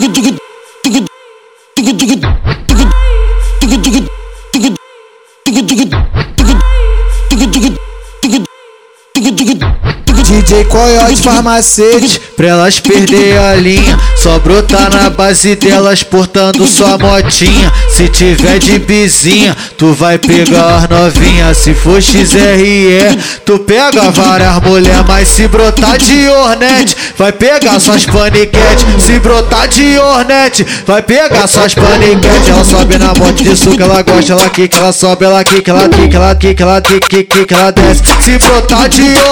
ticket ticket ticket ticket ticket ticket ticket ticket ticket ticket ticket DJ Coyote farmacete Pra elas perder a linha Só brotar na base delas portando sua motinha. Se tiver de bizinha Tu vai pegar as novinha. Se for XRE Tu pega várias mulher Mas se brotar de ornete Vai pegar suas paniquete. Se brotar de ornete Vai pegar suas paniquete. Ela sobe na moto de suco Ela gosta, ela quica Ela sobe, ela quica Ela quica, ela quica Ela quica, quica, ela desce. Se brotar de ornete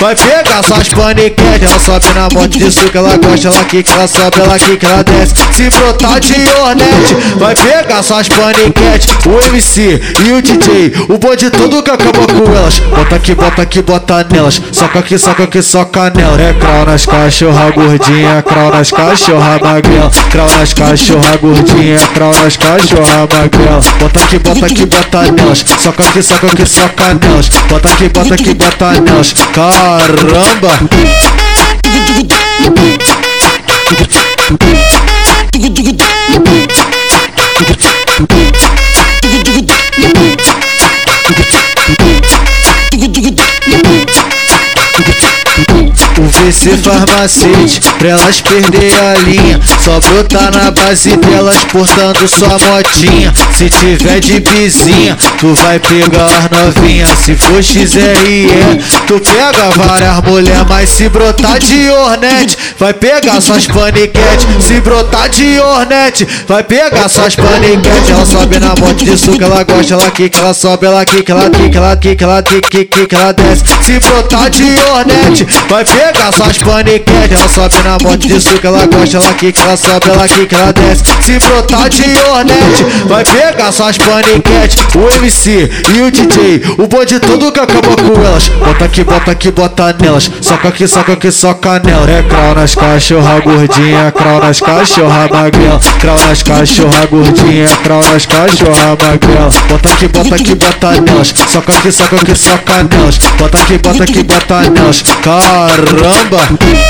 Vai pegar suas paniquete Ela sobe na moto de suco, ela gosta, ela quica, ela sobe, ela quica, ela desce. Se brotar de ornete, vai pegar suas paniquete. O MC e o DJ, o bonde todo que acaba com elas. Bota aqui, bota aqui, bota nelas. Soca aqui, soca aqui, soca nela É crau nas cachorra gordinha, crau nas cachorra magrela. Crau nas cachorra gordinha, crau nas cachorra magrela. Bota aqui, bota aqui, bota nelas. Soca aqui, soca aqui, soca nelas. Bota aqui, bota aqui, bota nelas Caramba! O VC farmacete, pra elas perder a linha. Só brotar na base delas portando sua motinha. Se tiver de bizinha, tu vai pegar as novinha. Se for XRE, tu pega várias mulher Mas se brotar de ornete, vai pegar suas paniquete. Se brotar de ornete, vai pegar suas paniquete. Ela sobe na moto de suco, ela gosta, ela quica Ela sobe, ela quica, ela quica, ela quica, ela quica, quica, ela desce. Se brotar de ornete, vai pegar pegar suas paniquete Ela sobe na moto de suco, ela gosta, ela quica Ela sobe, ela quica, ela desce. Se brotar de ornete, vai pegar suas paniquete. O MC e o DJ, o bonde todo que acaba com elas. Bota aqui, bota aqui, bota nelas. Soca aqui, soca aqui, soca nela É crau nas cachorra gordinha, crau nas cachorra magrela. Crau nas cachorra gordinha, crau nas cachorra magrela. Bota aqui, bota aqui, bota nelas. Soca aqui, soca aqui, soca nelas. Bota aqui, bota aqui, bota nelas. Caramba! Caramba!